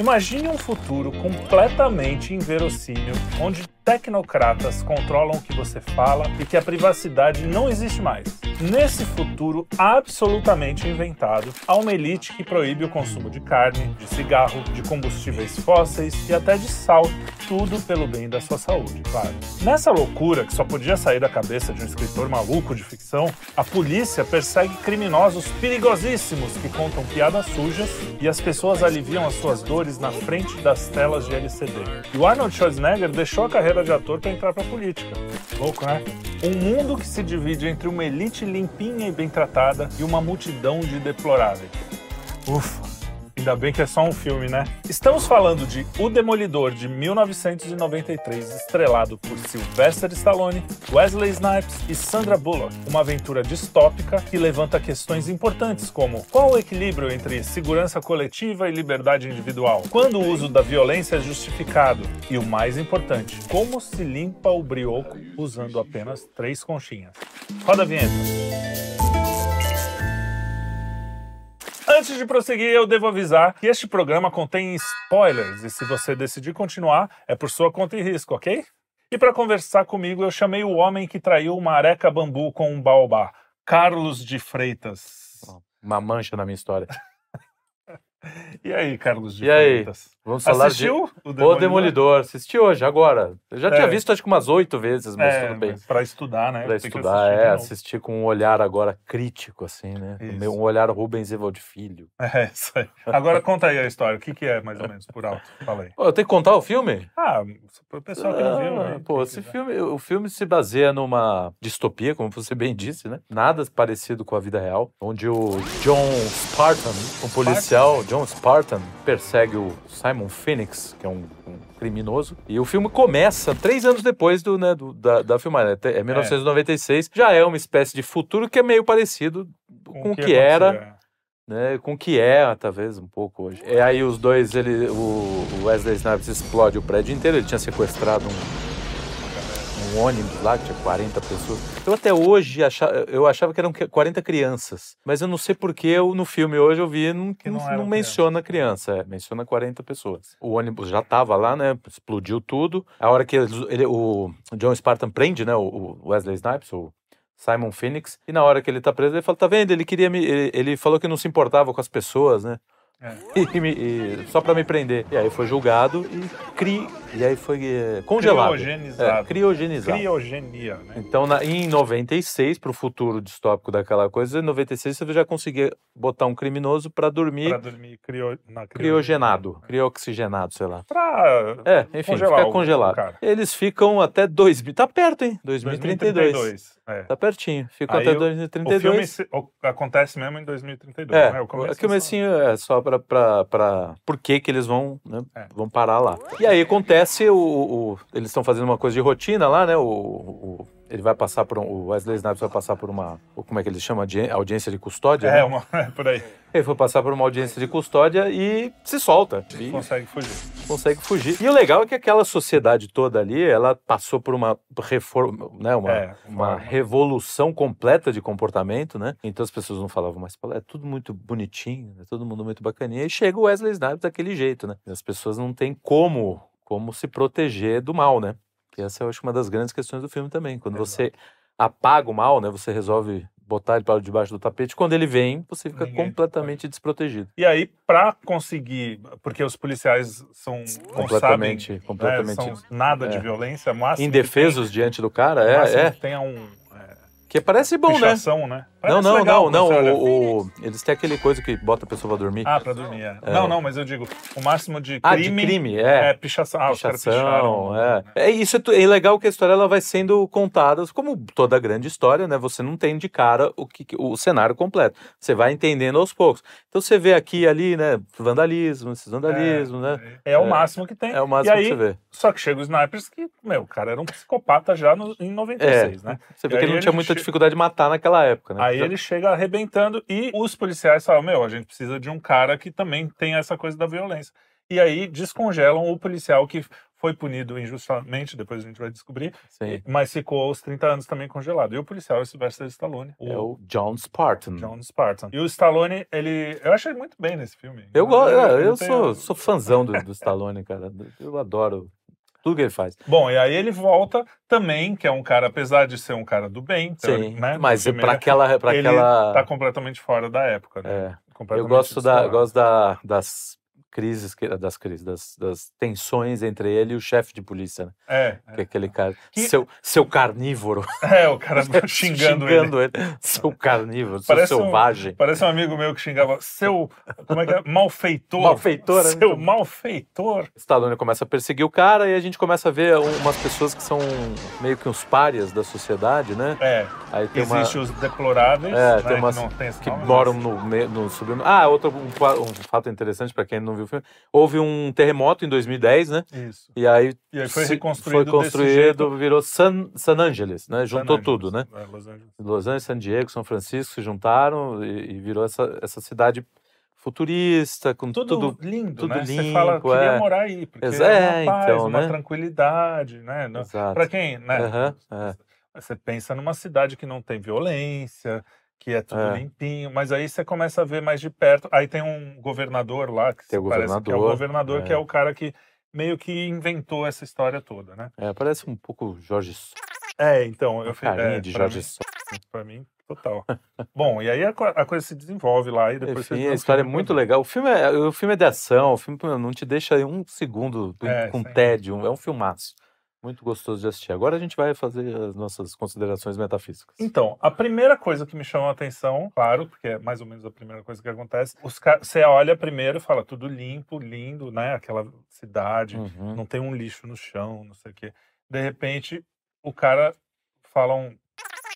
Imagine um futuro completamente inverossímil, onde tecnocratas controlam o que você fala e que a privacidade não existe mais. Nesse futuro absolutamente inventado, há uma elite que proíbe o consumo de carne, de cigarro, de combustíveis fósseis e até de sal, tudo pelo bem da sua saúde, claro. Nessa loucura que só podia sair da cabeça de um escritor maluco de ficção, a polícia persegue criminosos perigosíssimos que contam piadas sujas e as pessoas aliviam as suas dores na frente das telas de LCD. E o Arnold Schwarzenegger deixou a carreira de ator para entrar para política. Louco, né? Um mundo que se divide entre uma elite limpinha e bem tratada e uma multidão de deploráveis. Ufa! Ainda bem que é só um filme, né? Estamos falando de O Demolidor de 1993, estrelado por Sylvester Stallone, Wesley Snipes e Sandra Bullock. Uma aventura distópica que levanta questões importantes como qual o equilíbrio entre segurança coletiva e liberdade individual? Quando o uso da violência é justificado? E o mais importante, como se limpa o brioco usando apenas três conchinhas? Roda a vinheta. Antes de prosseguir, eu devo avisar que este programa contém spoilers e se você decidir continuar, é por sua conta e risco, ok? E para conversar comigo, eu chamei o homem que traiu uma areca bambu com um baobá, Carlos de Freitas. Uma mancha na minha história. E aí, Carlos de E aí? Vamos falar Assistiu de o O Demolidor? Demolidor. Assisti hoje, agora. Eu já tinha É. visto acho que umas oito vezes, mas É, tudo bem. mas pra estudar, né? Que estudar, é, assistir com um olhar agora crítico, assim, né? Um olhar Rubens Evald Filho. É, isso aí. Agora conta aí a história. O que, que é, mais ou menos, por alto? Fala aí. Ô, eu tenho que contar o filme? Ah, pro pessoal que não viu, Ah, né? Pô, esse quiser. filme, o filme se baseia numa distopia, como você bem disse, né? Nada parecido com a vida real, onde o John Spartan, um policial, John Spartan, persegue o Simon Phoenix, que é um, um criminoso, e o filme começa três anos depois do, né, do- da, da filmagem, é 1996, já é uma espécie de futuro que é meio parecido com, o que, era acontecia. né, com o que é, talvez, um pouco hoje. E aí os dois, ele, o Wesley Snipes explode o prédio inteiro, ele tinha sequestrado um, um ônibus lá, que tinha 40 pessoas. Eu até hoje achava, eu achava que eram 40 crianças, mas eu não sei porque eu, no filme hoje eu vi, não, Que não não, não menciona criança, é, menciona 40 pessoas. O ônibus já tava lá, né, explodiu tudo. A hora que eles- ele, o John Spartan prende, né, o, Wesley Snipes, o Simon Phoenix, e na hora que ele tá preso, ele fala, tá vendo, ele queria me, ele, ele falou que não se importava com as pessoas, né, É. e e- só pra me prender. E aí foi julgado e cri, e aí foi é, congelado. Criogenizado. É, criogenizado. Criogenia, né? Então, na, em 96, pro futuro distópico daquela coisa, em 96 você já conseguia botar um criminoso pra dormir Pra dormir crio... na criogenado, crioxigenado, sei lá. Pra É, enfim, Congelar fica o- congelado. o cara. Eles ficam até 2000, tá perto, hein? 2032. 2032. É. Tá pertinho, ficam Aí até o- O 2032. filme o- acontece mesmo em 2032, É, né? O o é comecinho é só pra, pra, pra... Por que que eles vão, né, É. vão parar lá. E aí acontece, o, o- eles estão fazendo uma coisa de rotina lá, né, o, o- ele vai passar por um, o Wesley Snipes vai passar por uma, como é que eles chamam, Audi- audiência de custódia, É, né? uma... é por aí. Ele foi passar por uma audiência de custódia e se solta. E Consegue fugir. consegue fugir. E o legal é que aquela sociedade toda ali, ela passou por uma reforma, né, uma, É, uma forma. revolução completa de comportamento, né? Então as pessoas não falavam mais, é tudo muito bonitinho, é todo mundo muito bacaninha. E chega o Wesley Snipes daquele jeito, né? E as pessoas não têm como, como se proteger do mal, né? Que essa eu acho uma das grandes questões do filme também. Quando Exato. você apaga o mal, né? Você resolve botar ele para debaixo do tapete. Quando ele vem, você fica Ninguém completamente desprotegido. E aí, pra conseguir, porque os policiais são Completamente, sabem, né, completamente são nada de é. violência, máximo indefesos diante do cara, tem, é, é. que tenha um é, Que parece bom, né? pichação, né? Parece não, legal não, não. O, o- eles têm aquele coisa que bota a pessoa pra dormir. Ah, pra dormir, é. É. Não, não, mas eu digo, o máximo de Ah, crime, de crime, é, é. pichação. Ah, os Pichação, é. né? É isso é, é legal que a história ela vai sendo contada como toda grande história, né? Você não tem de cara o que o cenário completo. Você vai entendendo aos poucos. Então você vê aqui e ali, né? Vandalismo, esses vandalismos, né? É, o É. máximo que tem. É o máximo aí, que você vê. Só que chega o Snipers que, meu, o cara era um psicopata já no, em 96, né? Você vê que ele não tinha muita che- dificuldade de matar naquela época, né? Aí ele chega arrebentando e os policiais falam: Meu, a gente precisa de um cara que também tem essa coisa da violência. E aí descongelam o policial que foi punido injustamente, depois a gente vai descobrir, Sim. mas ficou os 30 anos também congelado. E o policial é Sylvester Stallone, É o John Spartan. John Spartan. E o Stallone, ele. Eu achei muito bem nesse filme. Eu, gosto, eu, não sou, tenho- sou fãzão do, do Stallone, cara. Eu adoro tudo que ele faz. Bom, e aí ele volta também, que é um cara, apesar de ser um cara do bem, Sim, né? mas filme, aquela. Pra ele aquela tá completamente fora da época, né? é, eu gosto, da, descolado. gosto da, das crises, das crises, das, das tensões entre ele e o chefe de polícia, né? É, Que é aquele cara. Que- Seu, seu carnívoro. é, o cara xingando, ele. ele. Seu carnívoro, seu Parece um- selvagem. Parece um amigo meu que xingava seu, como é que é? Malfeitor. Malfeitor, é Seu bom. malfeitor. Stallone começa a perseguir o cara e a gente começa a ver um- umas pessoas que são meio que uns párias da sociedade, né? É, Aí tem uma. existe os deploráveis, É, né, tem umas que não tem esse que nome, moram mas- no, no submundo. Ah, outro um, um fato interessante para quem não viu o filme. Houve um terremoto em 2010, né? Isso. E aí, E aí foi reconstruído foi construído, virou San, San Angeles, né? Juntou San tudo, né? É, Los Angeles. Los Angeles, San Diego, São Francisco se juntaram e, e virou essa, essa cidade futurista, com Tudo, tudo. lindo, tudo né? Você fala, limpo, queria é. morar aí, porque é é, uma paz, então, uma né? tranquilidade, né? Pra quem, né? É. Você pensa numa cidade que não tem violência, que é tudo É. limpinho, mas aí você começa a ver mais de perto. Aí tem um governador lá, que Tem parece que é o governador, governador, que é. é o cara que meio que inventou essa história toda, né? É, parece um pouco Jorge É, então, eu uma fiz. carinha É, de Jorge mim, Só. pra mim, total. Bom, e aí a, a coisa se desenvolve lá e depois você Enfim, vê a história é muito todo. legal. O filme é, o filme é de ação, o filme não te deixa um segundo É, com sem tédio. É um filmaço. Muito gostoso de assistir. Agora a gente vai fazer as nossas considerações metafísicas. Então, a primeira coisa que me chamou a atenção, claro, porque é mais ou menos a primeira coisa que acontece, os você olha primeiro e fala tudo limpo, lindo, né? Aquela cidade, Uhum. não tem um lixo no chão, não sei o quê. De repente, o cara fala um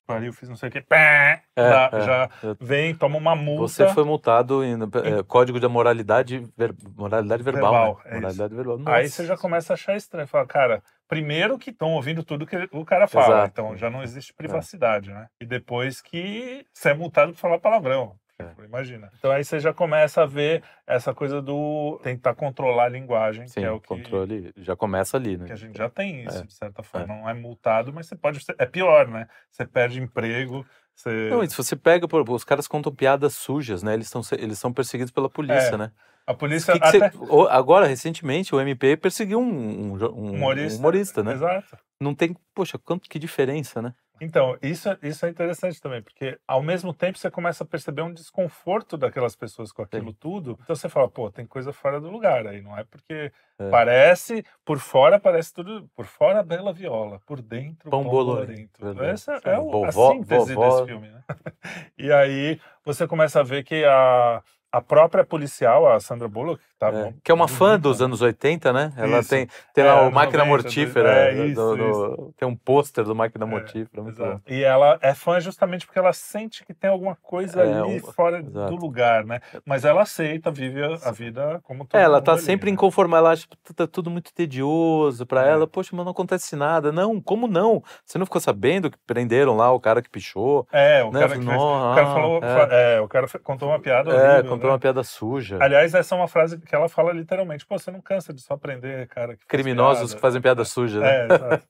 pariu, fiz não sei o quê, pá, dá- é. já Eu- vem, toma uma multa. Você foi multado em é, Código da Moralidade, ver- moralidade Verbal. Verbal, né? é moralidade Verbal. Aí você já começa a achar estranho. Fala, cara, primeiro que estão ouvindo tudo que o cara fala, Exato. então já não existe privacidade, né? E depois que você é multado por falar palavrão. É. Tipo, Imagina. Então aí você já começa a ver essa coisa do tentar controlar a linguagem, Sim, que é o que, controle já começa ali, né? que a gente já tem isso, É. de certa forma. Não é multado, mas você pode. ser- É pior, né? Você perde emprego, você. Não, se você pega, por, os caras contam piadas sujas, né? Eles são eles são perseguidos pela polícia, É, né? a polícia Que que até. você- agora, recentemente, o MP perseguiu um, um um Humorista. humorista, né? Exato. Não tem, poxa, quanto que diferença, né? Então, isso, é- isso é interessante também, porque ao mesmo tempo você começa a perceber um desconforto daquelas pessoas com aquilo tudo. Então você fala, pô, tem coisa fora do lugar aí, não é porque É. parece, por fora parece tudo, por fora bela viola, por dentro Pão pão bolorento. Essa Sim, é o, a síntese vovó- desse filme, né? e aí você começa a ver que a, a própria policial, a Sandra Bullock, que tá É, bom- que é uma fã dos né? anos 80, né? Ela Isso. tem, tem É, lá o Máquina 90, Mortífera. é, do- isso, do- Tem um pôster do Máquina É, Mortífera. E ela é fã justamente porque ela sente que tem alguma coisa É, ali um- fora exato. do lugar, né? Mas ela aceita, vive a, vida como todo É, ela tá sempre né? inconformada, ela acha que tá tudo muito tedioso pra É. ela. Poxa, mas não acontece nada. Não, como não? Você não ficou sabendo que prenderam lá o cara que pichou? É, o né? cara que fez, Não, o cara ah, falou, é. é, o cara contou uma piada É, horrível, né? uma piada suja. Aliás, essa é uma frase que ela fala literalmente, pô, você não cansa de só prender cara que Criminosos que fazem piada suja, né? É, exato.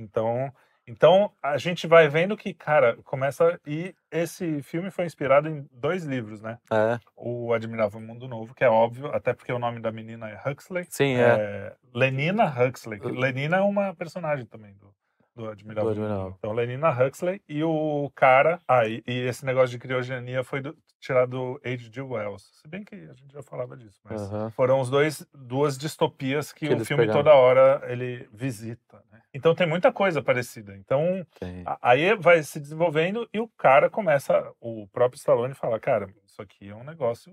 Então, então a gente vai vendo que, cara, começa e esse filme foi inspirado em dois livros, né? É, O Admirável Mundo Novo, que é óbvio, até porque o nome da menina é Huxley. sim, é. É, Lenina Huxley. Lenina é uma personagem também do, do Admirável. Do Admirável. Então, Lenina Huxley e o cara. Ah, e, e esse negócio de criogenia foi do- tirado do H.G. Wells. Se bem que a gente já falava disso, mas foram os dois duas distopias que, Que o filme pegaram. toda hora ele visita. né? Então tem muita coisa parecida. Então a- aí vai se desenvolvendo e o cara começa, o próprio Stallone fala, cara, isso aqui é um negócio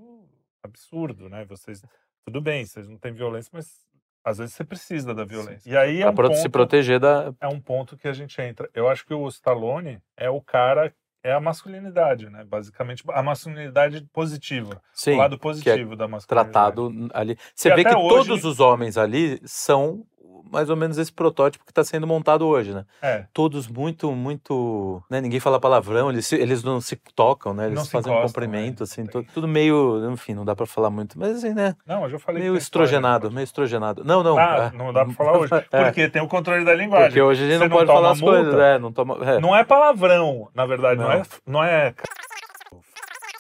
absurdo, né? Vocês, tudo bem, vocês não têm violência, mas às vezes você precisa da violência. E aí é um, ponto, se proteger da. é um ponto que a gente entra. Eu acho que o Stallone é o cara, é a masculinidade, né? Basicamente, a masculinidade positiva. Sim, o lado positivo da masculinidade. tratado ali. Você E vê que hoje- todos os homens ali são mais ou menos esse protótipo que está sendo montado hoje, né? É. Todos muito, muito. Né? Ninguém fala palavrão, eles, se- eles não se tocam, né? Eles Não fazem um encostam, cumprimento, né? assim, tudo meio. Enfim, não dá pra falar muito, mas assim, né? Não, eu já falei. Meio estrogenado, né? meio estrogenado. Não, não. Ah, é. não dá pra falar hoje. É. Porque tem o controle da linguagem. Porque hoje a gente Você não pode falar as multa, coisas, é, não toma. é. Não é palavrão, na verdade, não, Não. é. Não é.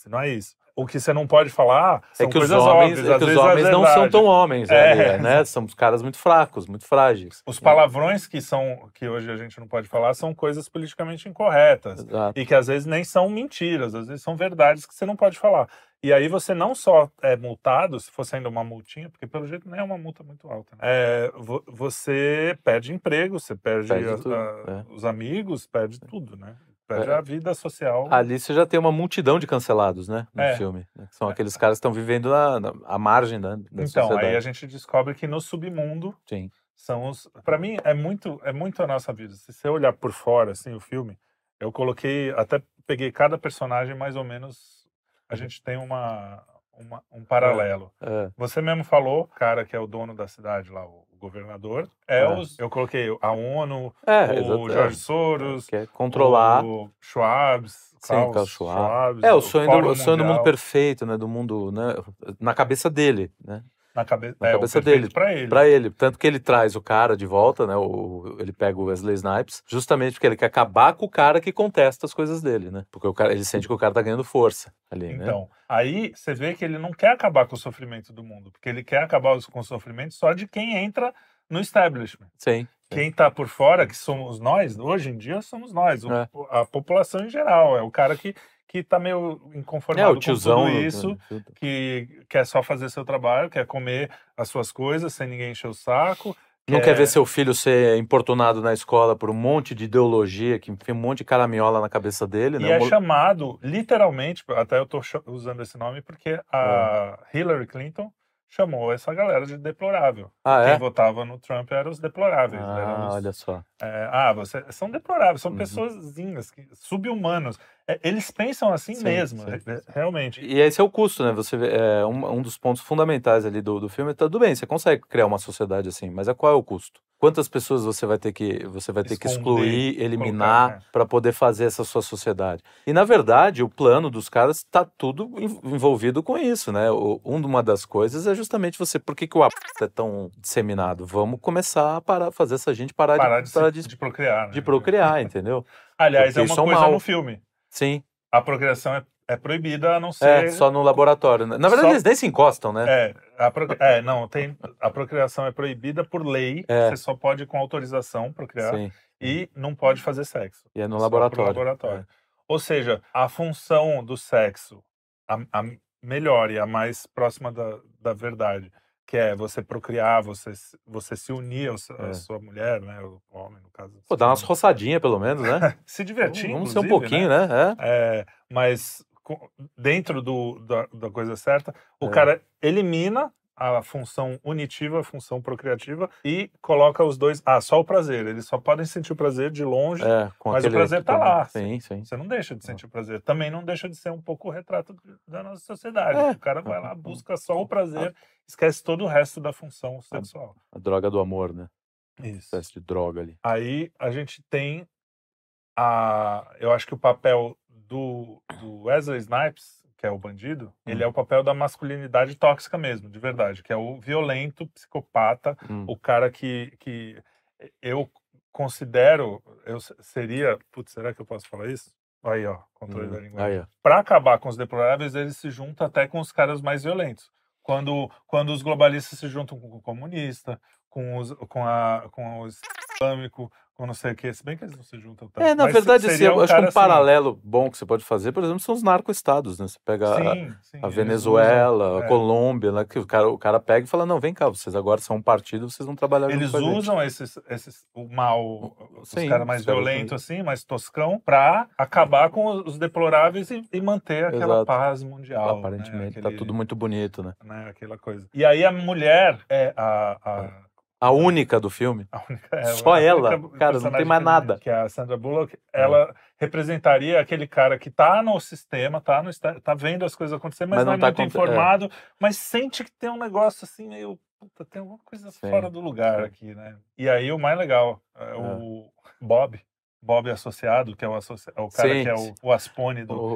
Não é isso. O que você não pode falar são É que os homens, óbvias. é às que os é homens não são tão homens, É. ali, né? São os caras muito fracos, muito frágeis. Os palavrões que são que hoje a gente não pode falar são coisas politicamente incorretas Exato. e que às vezes nem são mentiras, às vezes são verdades que você não pode falar. E aí você não só é multado, se fosse ainda uma multinha, porque pelo jeito nem é uma multa muito alta. né? É, vo- você perde emprego, você perde, Perde a- tudo, a- é. os amigos, perde tudo, né? Perde É. a vida social. Ali você já tem uma multidão de cancelados, né? No É. filme. né, São aqueles caras que estão vivendo na, na- à margem da, da então, sociedade. aí a gente descobre que no submundo Sim. são os. Para mim é muito é muito a nossa vida. Se você olhar por fora assim o filme, eu coloquei até peguei cada personagem mais ou menos. A gente tem uma, uma- um paralelo. É. Você mesmo falou, cara que é o dono da cidade lá, o governador, é, É. os. Eu coloquei a ONU, É, o exato, é. Jorge Soros, Quer controlar. o Schwab, Sim, Klaus Schwab. É, o sonho, do, o sonho do mundo perfeito, né? Do mundo, né? Na cabeça dele, né? Na, cabe... na é, cabeça dele, Pra ele. Pra ele. Tanto que ele traz o cara de volta, né? O, ele pega o Wesley Snipes, justamente porque ele quer acabar com o cara que contesta as coisas dele, né? Porque o cara, ele sente que o cara tá ganhando força ali, né? Então, aí você vê que ele não quer acabar com o sofrimento do mundo, porque ele quer acabar com o sofrimento só de quem entra no establishment. Sim. Quem tá por fora, que somos nós, hoje em dia somos nós, É. a população em geral, é o cara que, que tá meio É, inconformado o tiozão. com tudo do- isso, do- que quer só fazer seu trabalho, quer comer as suas coisas sem ninguém encher o saco. Não quer ver seu filho ser importunado na escola por um monte de ideologia, que enfia um monte de caraminhola na cabeça dele, E né? é O mo- chamado, literalmente, até eu tô cha- usando esse nome porque a É. Hillary Clinton chamou essa galera de deplorável. Ah, Quem é? votava no Trump eram os deploráveis. Ah, os- olha só. é, ah, você, são deploráveis, são Uhum. pessoazinhas, que- sub-humanos. É, eles pensam assim Sim, mesmo, sim, é- sim. é- realmente. E esse é o custo, né? Você é, um, um dos pontos fundamentais ali do, do filme. Tá tudo bem, você consegue criar uma sociedade assim, mas é qual é o custo? Quantas pessoas você vai ter que você vai ter que Esconder, excluir, eliminar é. para poder fazer essa sua sociedade? E na verdade, o plano dos caras está tudo en- envolvido com isso, né? O, um- uma das coisas é justamente você, por que, que o a é tão disseminado? Vamos começar a parar, fazer essa gente parar, Parar de, de, parar de, de procriar. né? de procriar, entendeu? Aliás, porque é uma é um coisa no filme. Sim, A procriação é, é proibida a não ser. é só no laboratório. né? Na verdade, Só- eles nem se encostam, né? É, a pro- é, não, tem. A procriação é proibida por lei. É. Você só pode com autorização procriar Sim. e não pode fazer sexo. E é no laboratório. laboratório. Ou seja, a função do sexo, a, a melhor e a mais próxima da, da verdade, que é você procriar, você, se- você se unir à É. sua mulher, né? O homem, no caso. Pô, dá umas roçadinhas, pelo menos, né? Se divertir, Vamos ser um inclusive, pouquinho, né? É. É, mas dentro do, da, da coisa certa, o É. cara elimina a função unitiva, a função procriativa e coloca os dois. Ah, só o prazer. Eles só podem sentir o prazer de longe. É, Mas o prazer tá equipamento. lá. Sim, sim. Você não deixa de sentir o prazer. Também não deixa de ser um pouco o retrato da nossa sociedade. É. O cara vai lá, busca só o prazer, esquece todo o resto da função sexual. A droga do amor, né? Isso. Espécie de droga ali. Aí a gente tem a. Eu acho que o papel do, do Wesley Snipes, que é o bandido, ele Hum. é o papel da masculinidade tóxica mesmo, de verdade, que é o violento, psicopata, Hum. o cara que, que eu considero, eu se- seria. Putz, será que eu posso falar isso? Aí, ó, controle da Hum. linguagem. Aí, ó. Para acabar com os deploráveis, ele se junta até com os caras mais violentos. Quando, quando os globalistas se juntam com o comunista, com, os, com, a, com o islâmico, com não sei o que, se bem que eles não se juntam tanto. É, na mas verdade, assim, um acho que um paralelo bom que você pode fazer, por exemplo, são os narco-estados, né? Você pega a- Sim, sim, a Venezuela, usam- a é. Colômbia, né? que o cara, o cara pega e fala, não, vem cá, vocês agora são um partido, vocês vão trabalhar junto Eles com a gente." usam esses, esses, o mal, os Sim, caras mais violentos, assim, mais toscão, pra acabar com os deploráveis e, e manter aquela Exato. paz mundial. Aparentemente, né? tá Aquele- tudo muito bonito, né? né, aquela coisa. E aí a mulher é a. a A única do filme. a única, é Só ela, cara, não tem mais nada. Que é a Sandra Bullock. Ela representaria aquele cara que tá no sistema, tá, no, tá vendo as coisas acontecer, mas, Mas não, não é tá muito aconte- é. informado, mas sente que tem um negócio assim meio puta, tem alguma coisa Sim, fora do lugar sim. aqui, né? E aí o mais legal, é o Bob, Bob associado, que é o, é o cara Sim, que é o, o Aspone do. O,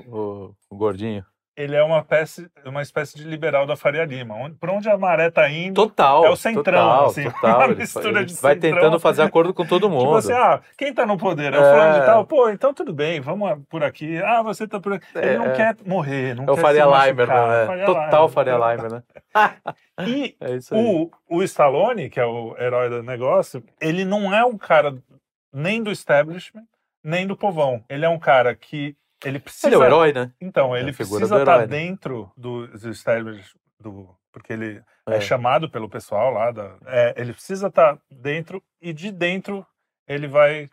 o- o gordinho. Ele é uma espécie, uma espécie de liberal da Faria Lima. Onde, por onde a maré tá indo, Total. É o centrão, total, assim, total. uma Ele, mistura ele de vai centrão. tentando fazer acordo com todo mundo. Tipo assim, ah, quem tá no poder? É o É. fulano de tal? Pô, então tudo bem, vamos por aqui. Ah, você tá por aqui. Ele não É. quer morrer, não é quer Faria se Limer, né? Faria Total Limer. Faria Limer, né? E É o, o Stallone, que é o herói do negócio, ele não é um cara nem do establishment, nem do povão. Ele é um cara que ele precisa... Ele é o herói, né? Então, É ele figura precisa do estar né? dentro do, do establishment, do, porque ele é. É. chamado pelo pessoal lá. Da, é, ele precisa estar dentro e de dentro ele vai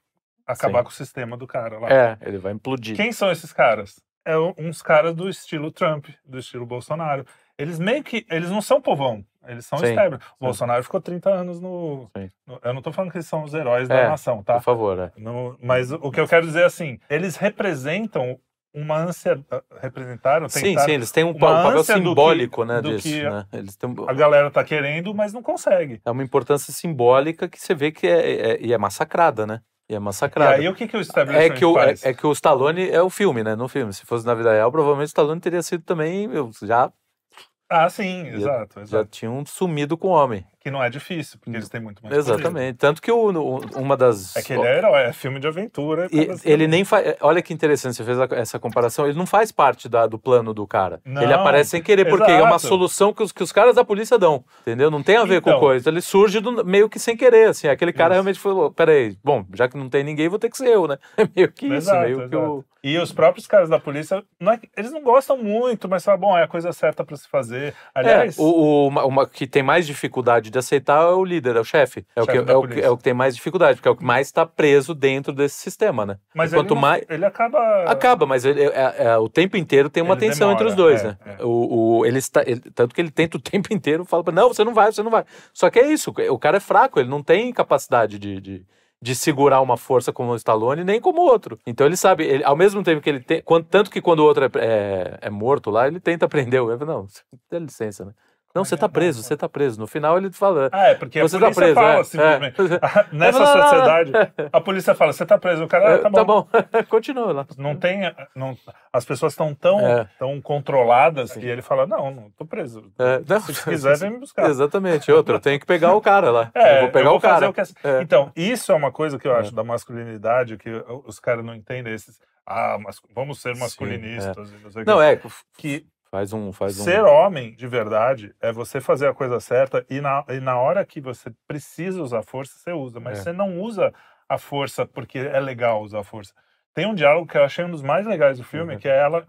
acabar Sim. com o sistema do cara lá. É, ele vai implodir. Quem são esses caras? É uns caras do estilo Trump, do estilo Bolsonaro. Eles meio que. Eles não são povão, eles são Sim, establishment. O. Bolsonaro ficou 30 anos no, no- Eu não tô falando que eles são os heróis É, da nação, tá? Por favor, é. No- mas o que eu quero dizer é assim: eles representam uma ânsia. Representaram, Sim, tentaram. sim, eles têm um, um papel ânsia do que- simbólico, né, disso, né? Eles têm A galera tá querendo, mas não consegue. é uma importância simbólica que você vê que é, é- e é massacrada, né? E é E massacrada. aí o que, que o establishment É que, o, é, faz? é que o Stallone é o filme, né? No filme. Se fosse na vida real, provavelmente o Stallone teria sido também. eu- Já, Ah, sim, exato. já exato. tinham sumido com o homem. Que não é difícil, porque eles têm muito mais poder. Exatamente. Tanto que o, o- uma das. É que ele é herói, é filme de aventura. E ele nem faz. Olha que interessante, você fez a- essa comparação. Ele não faz parte da- do plano do cara. Não, ele aparece sem querer, porque é uma exato. solução que os, que os caras da polícia dão. Entendeu? Não tem a ver com Então. coisa. Ele surge do- meio que sem querer. Assim. Aquele cara Isso. realmente falou: peraí, bom, já que não tem ninguém, vou ter que ser eu, né? É meio que isso, Exato, meio que o. E os próprios caras da polícia, não é eles não gostam muito, mas falam, bom, é a coisa certa pra se fazer. Aliás, é, o, o- uma, uma que tem mais dificuldade de aceitar é o líder, é o chefe. É, o Chefe que, é, o que, é o que tem mais dificuldade, porque é o que mais está preso dentro desse sistema, né? mas quanto ele, não- mais- ele acaba... Acaba, mas ele, é- é- o tempo inteiro tem uma Ele tensão entre os demora, dois, é, né? é. O, o- ele está, ele- tanto que ele tenta o tempo inteiro, fala pra não, você não vai, você não vai. Só que é isso, o cara é fraco, ele não tem capacidade de, de, de segurar uma força como o Stallone, nem como o outro. Então ele sabe, ele- ao mesmo tempo que ele tem, quando- tanto que quando o outro é, é- é morto lá, ele tenta prender o. Não, dá licença, né? Não, você tá preso, você tá preso. No final ele fala. Ah, é, porque Você a tá polícia preso, fala é, simplesmente. é. Nessa Não, não, não, não. sociedade, a polícia fala, você tá preso. O cara, ah, "É, tá bom. Continua lá. Não tem... Não, as pessoas estão tão, É. tão controladas que ele fala, não, não tô preso. É, não, Se quiser, vem me buscar. Exatamente, outro, eu tenho que pegar o cara lá. É, eu vou pegar eu o cara. fazer que- É. Então, isso é uma coisa que eu É. acho da masculinidade, que os caras não entendem esses. Ah, mas vamos ser Sim, masculinistas. não, sei o Não, quê. é, que faz um. Faz um... ser homem de verdade é você fazer a coisa certa e na, e na hora que você precisa usar força, você usa. Mas É. você não usa a força porque é legal usar a força. Tem um diálogo que eu achei um dos mais legais do filme, Uhum. que é ela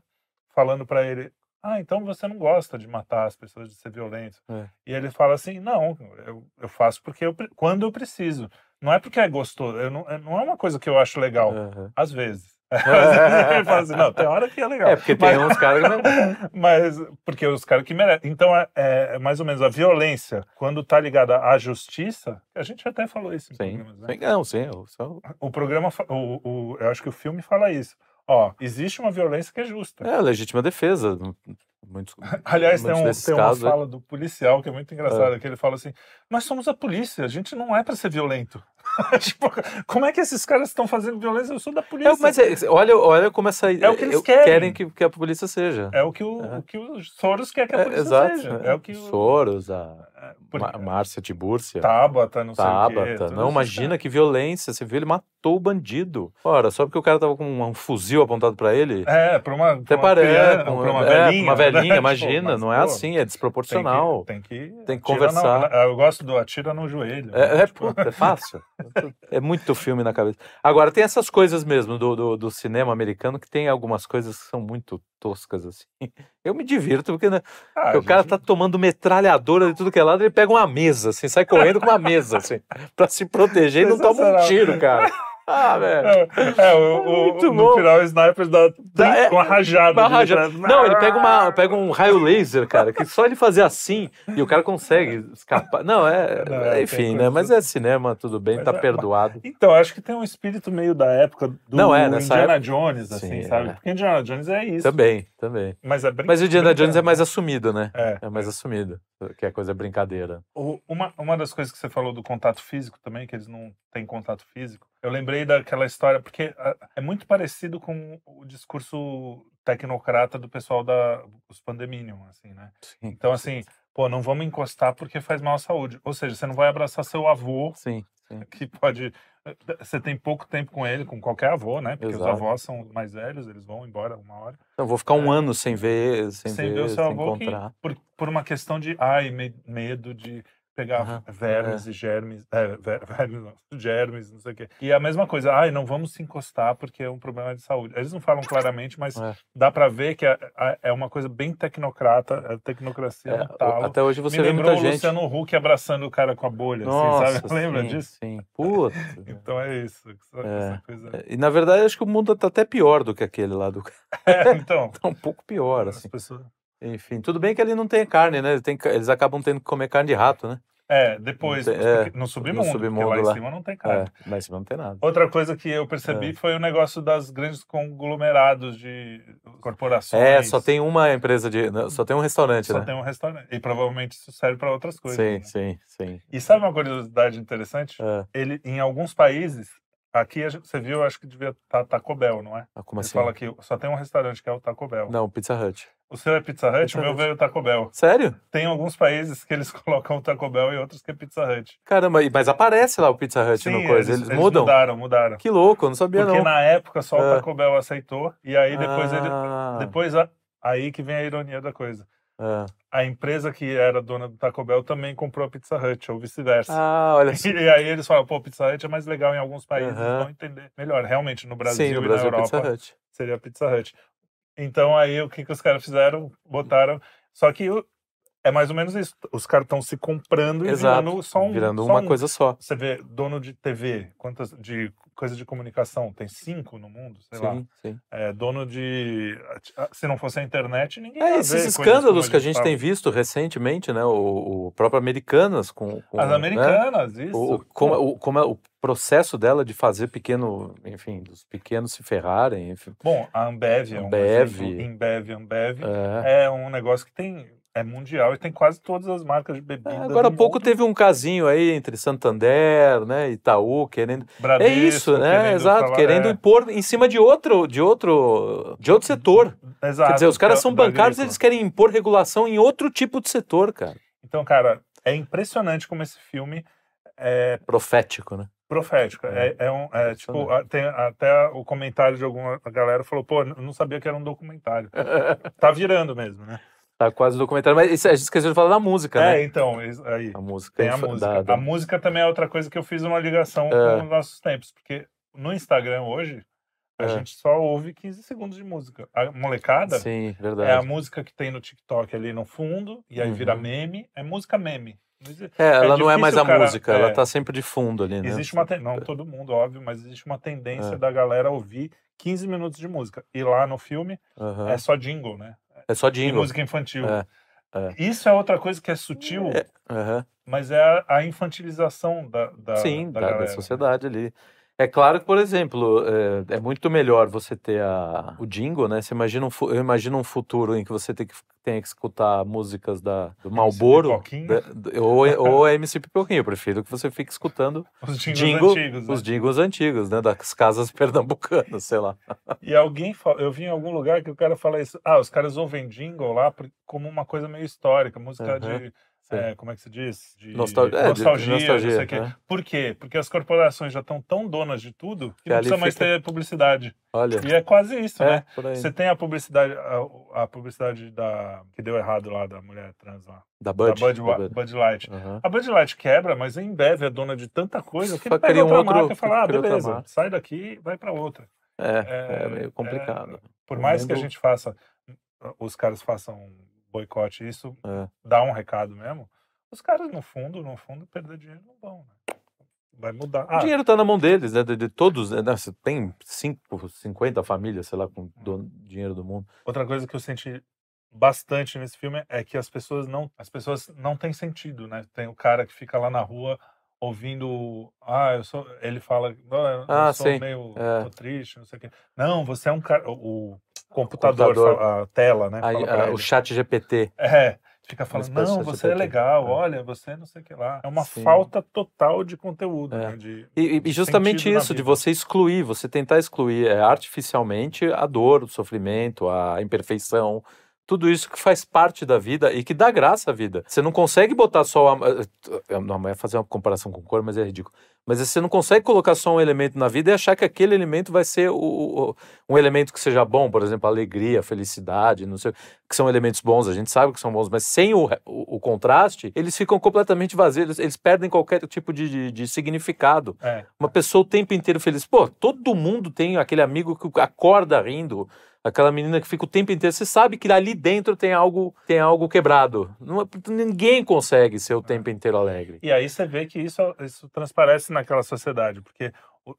falando pra ele. Ah, então você não gosta de matar as pessoas, de ser violento. É. E ele fala assim: não, eu, eu faço porque eu, quando eu preciso. Não é porque é gostoso, eu não, é- não é uma coisa que eu acho legal. Aham. Às vezes. Ele fala assim: não, tem hora que é legal. É, porque tem uns caras que não. Mas, porque os caras que merecem. Então, é, é mais ou menos a violência, quando tá ligada à justiça, a gente até falou isso Sim. né? Sim, Não, sim. eu só- O programa, o, o, eu acho que o filme fala isso. Ó, existe uma violência que é justa. É legítima defesa. Muitos, Aliás, tem, muitos um, desses tem uma casos, é- fala do policial que é muito engraçada, que ele fala assim: Nós somos a polícia, a gente não é pra ser violento. tipo, como é que esses caras estão fazendo violência? Eu sou da polícia. É, mas é- olha, olha como essa. É o que eles eu- querem. que, que a polícia seja. É o que o, É. o que o Soros quer que a É, polícia exato. seja. É o que o Soros, a é, Márcia Tibúrcia. Tabata, não sei o quê. Tabata. Não, esses imagina que violência. Você viu, ele matou o bandido. Ora, só porque o cara tava com um fuzil apontado pra ele. É, pra uma, Até parece. pra uma é, velhinha. uma velhinha, né? imagina. Mas, não é pô, assim, é Tem desproporcional. que, tem que, Tem que conversar. na- eu gosto do atira no joelho. É, né? é, Tipo, puta, é fácil. É muito filme na cabeça. Agora, tem essas coisas mesmo do, do, do cinema americano que tem algumas coisas que são muito toscas, assim. Eu me divirto, porque né, ah, o cara tá tomando metralhadora de tudo que é lado, ele pega uma mesa, assim, sai correndo com uma mesa, assim, pra se proteger e não toma um tiro, cara. Ah, velho. É, é, o, o, Muito no bom. final o sniper dá é- uma rajada. Uma de raja- trás. Não, ele pega, uma, pega um raio laser, cara, que só ele fazer assim e o cara consegue escapar. Não, é. Não, é, enfim, né? Mas é cinema, tudo bem, Mas tá é- perdoado. Então, acho que tem um espírito meio da época do Não, é, nessa Indiana época- Jones, assim, Sim, sabe? é. Porque Indiana Jones é isso. Também, também. Mas é Mas o Indiana Jones é mais assumido, né? É. É mais assumido, que a coisa é brincadeira. O- Uma, uma das coisas que você falou do contato físico também, que eles não têm contato físico, eu lembrei daquela história, porque ah, é muito parecido com o discurso tecnocrata do pessoal da, dos Pandeminium, assim, né? Sim, Então, assim, pô, não vamos encostar porque faz mal à saúde. Ou seja, você não vai abraçar seu avô, sim, que pode. Você tem pouco tempo com ele, com qualquer avô, né? Porque Exato. os avós são mais velhos, eles vão embora uma hora. Então, vou ficar um ano sem ver, sem, Sem ver ver, o seu sem avô, que, encontrar. por, por uma questão de ai, me- medo de pegar Aham, vermes e germes, é, ver- vermes não, germes, não sei o quê. E a mesma coisa, ai, não vamos se encostar porque é um problema de saúde. Eles não falam claramente, mas É. dá pra ver que é, é- é uma coisa bem tecnocrata, é tecnocracia É, no talo. até hoje você Me vê lembrou muita o gente. Luciano Huck abraçando o cara com a bolha, Nossa, assim, sabe? Lembra sim, disso? Sim, puta. Então é isso. Essa, É. essa coisa. E na verdade, acho que o mundo tá até pior do que aquele lá do. É, então. Tá um pouco pior, As assim. pessoas... Enfim, tudo bem que ali não tem carne, né? Tem eles acabam tendo que comer carne de rato, né? É, depois, Não tem- é, no submundo, porque submundo lá em lá. cima não tem carne. É, mas não tem nada. Outra coisa que eu percebi É. foi o negócio das grandes conglomerados de corporações. É, só tem uma empresa de. não, Só tem um restaurante, Só né? tem um restaurante. E provavelmente isso serve para outras coisas. Sim, né? sim, sim. E sabe uma curiosidade interessante? É. Ele, em alguns países, aqui você viu, acho que devia estar Taco Bell, não é? Ah, como Ele assim? fala que só tem um restaurante que é o Taco Bell. Não, Pizza Hut. O seu é Pizza Hut, Pizza o meu Hut. veio Taco Bell. Sério? Tem alguns países que eles colocam o Taco Bell e outros que é Pizza Hut. Caramba, e- mas aparece lá o Pizza Hut no coisa. Eles, mudam? mudaram, mudaram. Que louco, eu não sabia Porque não. na época só o É. Taco Bell aceitou, e aí depois ele. Ah, Depois a- aí que vem a ironia da coisa. é. A empresa que era dona do Taco Bell também comprou a Pizza Hut, ou vice-versa. Ah, olha só. E aí eles falam, pô, Pizza Hut é mais legal em alguns países, Aham. vão entender melhor. Realmente, no Brasil, Sim, no e Brasil na é Pizza Europa Hut. seria Pizza Hut. Então aí o que, que os caras fizeram? Botaram. Só que é mais ou menos isso. Os caras estão se comprando e Exato. virando só um. Virando só uma um. coisa só. Você vê, dono de TV, quantas de coisa de comunicação? Tem cinco no mundo, sei lá. Sim, sim. É, dono de. Se não fosse a internet, ninguém. É, ia esses escândalos que a gente fala. tem visto recentemente, né? O, o próprio Americanas com. com As né? americanas, isso. O, como, o, como é o processo dela de fazer pequeno, enfim, dos pequenos se ferrarem, enfim. Bom, a Ambev é um Ambev. exemplo. Ambev, Ambev É. é um negócio que tem. É mundial e tem quase todas as marcas de bebida. É, Agora há pouco mundo. teve um casinho aí entre Santander, né, Itaú, querendo. É Bradesco, isso, né? querendo Exato, falar- querendo é, impor em cima de outro, de outro, de outro setor. exato, Quer dizer, os caras são bancários, eles querem impor regulação em outro tipo de setor, cara. Então, cara, é impressionante como esse filme é Profético, né? profético. É. É, é um, é, tipo, tem até o comentário de alguma galera falou, pô, eu não sabia que era um documentário. Tá virando mesmo, né? Tá quase documentário. Mas isso, a gente esqueceu de falar da música, É, né? então, isso aí. A música. Tem a da- música. da- A música também é outra coisa que eu fiz uma ligação É. com os nossos tempos, porque no Instagram hoje, a É. gente só ouve 15 segundos de música. A molecada Sim, é a verdade. música que tem no TikTok ali no fundo, e aí vira Uhum. meme, é música meme. Exi- É, ela não é mais a cara, música, ela é. tá sempre de fundo ali, né? Existe uma ten- não todo mundo, óbvio, mas existe uma tendência É. da galera ouvir 15 minutos de música. E lá no filme Aham. é só jingle, né? É só E jingle. música infantil. É, é. Isso é outra coisa que é sutil, É, mas é a, a infantilização da, da, Sim, da, da, da né? sociedade ali. É claro que, por exemplo, é, é muito melhor você ter a, o jingle, né? Você imagina um, eu imagino um futuro em que você tem que, tenha que escutar músicas da, do Malboro da- ou, ou a MC Pipoquinho. Eu prefiro que você fique escutando Os jingles jingle, antigos. né? os jingles antigos, né? Das casas pernambucanas, sei lá. E alguém, eu vi em algum lugar que o cara fala isso. Ah, os caras ouvem jingle lá como uma coisa meio histórica, música Aham, de. É, como é que se diz? De Nostal- é, de- de nostalgia, nostalgia, quê. né? Por quê? Porque as corporações já estão tão donas de tudo que Que não precisa mais fica- ter publicidade. Olha, E é quase isso, é, né? Você tem a publicidade, a, a publicidade da que deu errado lá da mulher trans lá, Da Bud. da Bud, da Bud, Bud Light. Aham. A Bud Light quebra, mas a Embev é dona de tanta coisa que Só ele pega um outra outro- marca e fala, ah, beleza, sai daqui e vai para outra. É, É, é meio complicado. Por mais que a gente faça, os caras façam boicote, isso É. dá um recado mesmo. Os caras, no fundo, no fundo, perder dinheiro não vão, né? vai mudar. O Ah, dinheiro tá na mão deles, né? De, de todos. Né? Você tem cinco, 50 famílias, sei lá, com dono- dinheiro do mundo. outra coisa que eu senti bastante nesse filme é que as pessoas não, as pessoas não têm sentido, né? Tem o cara que fica lá na rua ouvindo, ah, eu sou, ele fala, "Ah, eu Ah, sou sim, meio é. triste, não sei o quê. Não, você é um cara, o, o computador, computador. a tela, né? Pra ah, o chat GPT. É, fica falando, não, você é legal, É. olha, você não sei o que lá. É uma Sim. falta total de conteúdo, É. né? De, E, e- justamente isso, de você excluir, você tentar excluir é, artificialmente a dor, o sofrimento, a imperfeição, tudo isso que faz parte da vida e que dá graça à vida. Você não consegue botar só. A, eu não é fazer uma comparação com cor, mas é ridículo. Mas você não consegue colocar só um elemento na vida e achar que aquele elemento vai ser o, o- um elemento que seja bom, por exemplo, alegria, felicidade, não sei, que são elementos bons, a gente sabe que são bons, mas sem o, o, contraste, eles ficam completamente vazios, eles, eles perdem qualquer tipo de, de, de significado. É, Uma pessoa o tempo inteiro feliz. Pô, todo mundo tem aquele amigo que acorda rindo, aquela menina que fica o tempo inteiro. Você sabe que ali dentro tem algo, tem algo quebrado. Não é- ninguém consegue ser o tempo inteiro alegre. E aí você vê que isso, isso transparece naquela sociedade, porque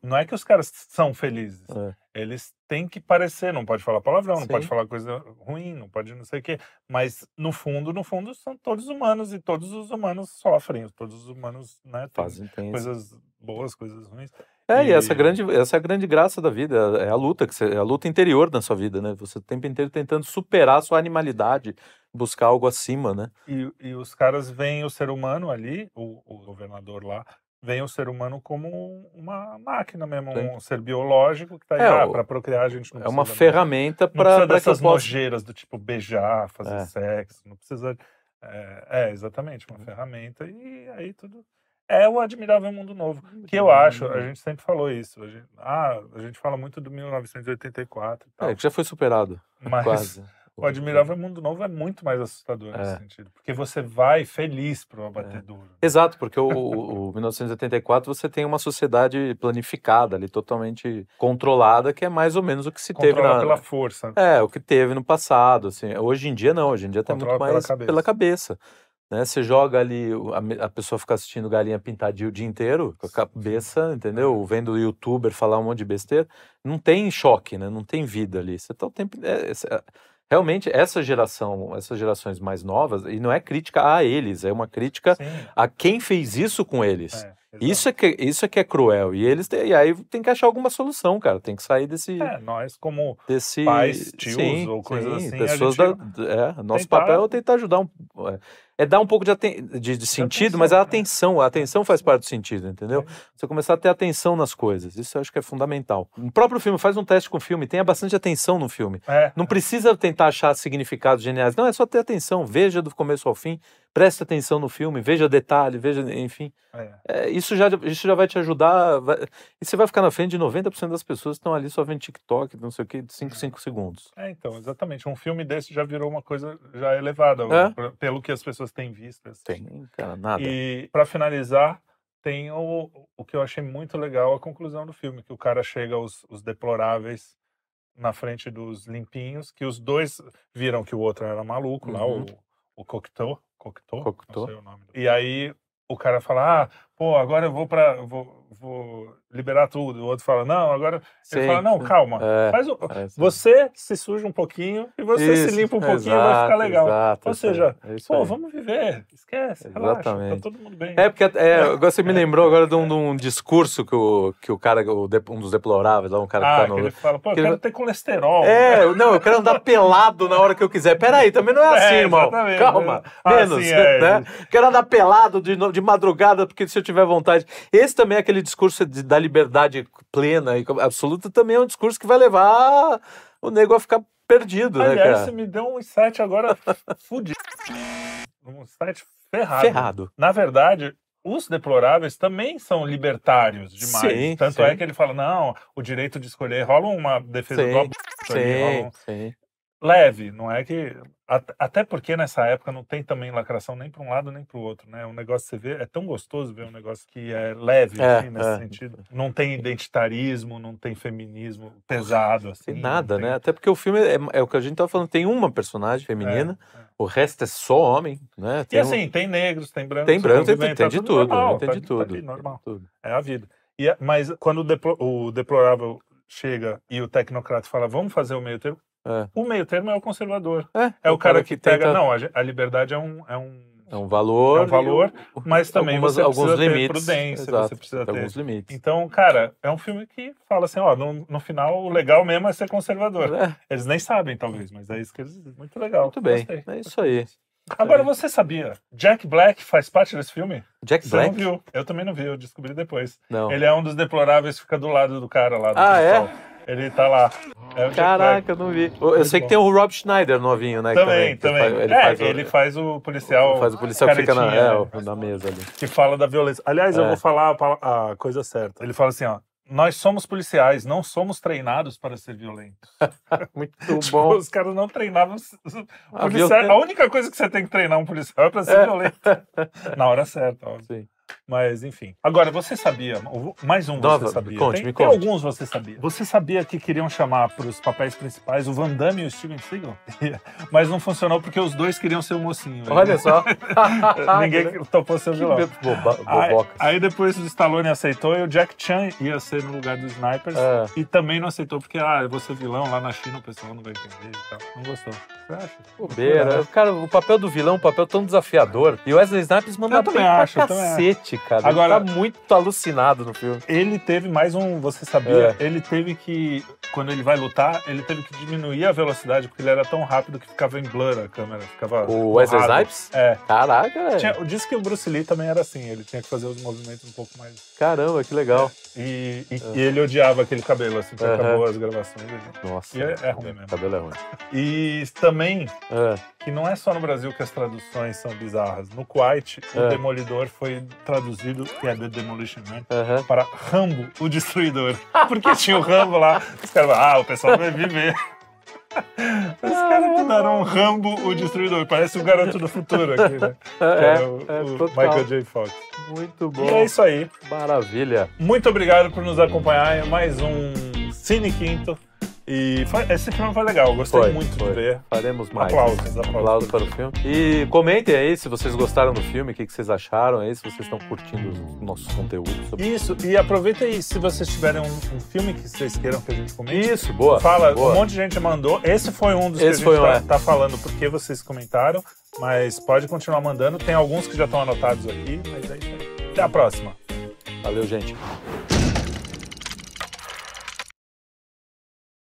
não é que os caras são felizes, É. eles têm que parecer, não pode falar palavrão, não Sim. pode falar coisa ruim, não pode não sei o quê, mas no fundo, no fundo, são todos humanos e todos os humanos sofrem, todos os humanos, né, têm Fazem, coisas boas, coisas ruins. É, e essa E- grande, essa é a grande graça da vida, é a luta, que você, é a luta interior da sua vida, né? Você o tempo inteiro tentando superar a sua animalidade, buscar algo acima, né? E, e os caras veem o ser humano ali, o, o governador lá, veem o ser humano como uma máquina mesmo, Sim. um ser biológico que tá aí, É, ah, para procriar a gente não É uma mais. ferramenta Não precisa para dessas possa... nojeiras do tipo beijar, fazer É. sexo, não precisa. É, é, exatamente, uma ferramenta. E aí tudo. É o admirável mundo novo. Que eu acho, a gente sempre falou isso. A gente, ah, a gente fala muito do 1984 e tal. É, que já foi superado, mas quase. o admirável mundo novo é muito mais assustador nesse É. sentido. Porque você vai feliz pro abatedouro. Exato, porque o, o, o 1984 você tem uma sociedade planificada ali, totalmente controlada, que é mais ou menos o que se teve Controla na... pela força. É, o que teve no passado, assim. Hoje em dia não, hoje em dia tá muito Controla pela mais cabeça. pela cabeça. Né? Você joga ali, a, pessoa fica assistindo galinha pintadinha o dia inteiro, com a cabeça, entendeu? Vendo o youtuber falar um monte de besteira. Não tem choque, né? Não tem vida ali. Você tá o tempo. é- é- realmente, essa geração, essas gerações mais novas, e não é crítica a eles, é uma crítica Sim. a quem fez isso com eles. É, Isso é, que, isso é que é cruel. E eles têm- e aí tem que achar alguma solução, cara. Tem que sair desse. É, nós como desse pais, tios ou coisas assim, a Pessoas da, é, nosso tentar- papel é tentar ajudar um. É, é dar um pouco de, de, de sentido, mas a atenção, atenção, a atenção faz parte do sentido, entendeu? Você começar a ter atenção nas coisas. Isso eu acho que é fundamental. O próprio filme, faz um teste com o filme, tenha bastante atenção no filme. É, Não precisa tentar achar significados geniais. Não, é só ter atenção. Veja do começo ao fim, preste atenção no filme, veja detalhe, veja, enfim. é. É, isso, já, isso já vai te ajudar. vai- e você vai ficar na frente de 90% das pessoas que estão ali só vendo TikTok, não sei o que, de 5, 5 segundos. É, então, exatamente. Um filme desse já virou uma coisa já elevada, É. pelo que as pessoas têm visto. assim. Tem, cara, nada. E para finalizar, tem o, o que eu achei muito legal, a conclusão do filme, que o cara chega aos os deploráveis na frente dos limpinhos, que os dois viram que o outro era maluco lá, Uhum. o, o Cocteau, Cocteau, Cocteau. não sei o nome. E aí o cara fala, ah, pô, agora eu vou para vou, vou liberar tudo. O outro fala, não, agora... Ele Sim, fala, não, calma, É, faz o... é. Você se suja um pouquinho e você se Isso, limpa um pouquinho e vai exato, ficar legal. exato, Ou seja, é Pô, vamos viver, esquece, relaxa, tá Exatamente. todo mundo bem. É, porque é, você me lembrou agora de um, de um discurso que o, que o cara, o de- um dos deploráveis, lá, um cara ah, que que tá no. ele fala, pô, eu que quero ele- ter colesterol. É, eu- não, eu quero andar pelado na hora que eu quiser. Peraí, também não é assim, É, irmão. exatamente. Calma, Ah, menos, é. né? Quero andar pelado de, de madrugada, porque se eu tiver vontade. Esse também é aquele discurso de- da liberdade plena e absoluta, também é um discurso que vai levar o nego a ficar perdido, né, Aliás, cara? você me deu um insight agora fudido. Um insight ferrado. Ferrado. Na verdade, os deploráveis também são libertários demais. Sim, Tanto sim. é que ele fala, não, o direito de escolher, rola uma defesa Sim, do Sim, um- sim. Leve, não é que. at- Até porque nessa época não tem também lacração nem para um lado nem para o outro, né? Um negócio que você vê, é tão gostoso ver um negócio que é leve, É, assim, nesse é. sentido. Não tem identitarismo, não tem feminismo pesado, assim. Tem nada, tem- né? Até porque o filme é, é o que a gente tava falando, tem uma personagem feminina, É, é. o resto é só homem, né? E Tem um- assim, tem negros, tem brancos. tem branco, tem, tem tá de tudo normal, tem tá- de tá tudo. ali, normal. tudo. É a vida. E, é- mas quando o, o deplorável chega e o tecnocrata fala, vamos fazer o meio termo, É. o meio termo é o conservador. É, É o cara que, pega. tenta- Não, a, liberdade é um. É um É um valor. É um valor, o- mas também algumas- você alguns ter limites. prudência, Exato, você precisa ter. alguns limites. Então, cara, é um filme que fala assim, ó, no, no final o legal mesmo é ser conservador. É, Eles nem sabem, talvez, mas é isso que eles. Muito legal. muito bem. gostei. É isso aí. Agora, você sabia? Jack Black faz parte desse filme? Jack Você não Black? viu. Eu também não vi, eu descobri depois. Não. Ele é um dos deploráveis que fica do lado do cara lá. Do Ah, é? Ele tá lá. É. Caraca, eu não vi. Eu Muito sei que tem o Rob Schneider novinho, né? Também, também. faz- Ele, é, faz o, ele faz o policial. faz o policial que fica na, é, né? na mesa ali. que fala da violência. Aliás, eu É. vou falar a, a coisa certa. Ele fala assim, ó. Nós somos policiais, não somos treinados para ser violentos. Muito Tipo, bom. Os caras não treinavam. A policial- viol- A única coisa que você tem que treinar um policial é para ser É. violento. Na hora certa, óbvio. Sim. Mas, enfim. Agora, você sabia, mais um você sabia. conte, tem, me tem alguns você sabia. Você sabia que queriam chamar para os papéis principais o Van Damme e o Steven Seagal? Mas não funcionou porque os dois queriam ser o mocinho. Olha só. Ninguém topou ser o Que vilão. boba, Aí, aí depois o Stallone aceitou e o Jack Chan ia ser no lugar dos snipers. É. E também não aceitou porque, ah, eu vou ser vilão lá na China, o pessoal não vai entender e tal. Não gostou. Você acha? Bobeira. Cara, o papel do vilão é um papel tão desafiador. E o Wesley Snipes manda Eu bem também pra acho, também cacete, cara. Agora- Ele tá muito alucinado no filme. Ele teve mais um, você sabia? É. Ele teve que, quando ele vai lutar, ele teve que diminuir a velocidade porque ele era tão rápido que ficava em blur a câmera. Ficava O Wesley. Snipes? É. Caraca, velho. Tinha, diz que o Bruce Lee também era assim, ele tinha que fazer os movimentos um pouco mais. Caramba, que legal. E, e- e ele odiava aquele cabelo, assim, que Aham. acabou as gravações. ele- Nossa. E é- é ruim mesmo. O cabelo é ruim. E também É. que não é só no Brasil que as traduções são bizarras. No Kuwait, o É. Demolidor foi traduzido, que é The Demolition Man, para Rambo, o Destruidor. Porque tinha o Rambo lá. Os caras falaram, ah, o pessoal vai viver. Os caras mandaram um Rambo, o Destruidor. Parece o garoto do futuro aqui, né? Que É, é o, é, o. Michael J. Fox. Muito bom. E é isso aí. Maravilha. Muito obrigado por nos acompanhar em mais um Cine Quinto. E foi- esse filme foi legal, gostei Foi, muito foi. de ver. Faremos mais. Aplausos, aplausos. Aplausos para o filme. E comentem aí se vocês gostaram do filme, o que, que vocês acharam aí, se vocês estão curtindo os nossos conteúdos. sobre- Isso, e aproveita aí, se vocês tiverem um, um filme que vocês queiram que a gente comente. Isso, boa. Fala, boa. um monte de gente mandou. Esse foi um dos Esse que a gente um, tá, é. tá falando porque vocês comentaram, mas pode continuar mandando. Tem alguns que já estão anotados aqui, mas é isso aí. Até a próxima. Valeu, gente.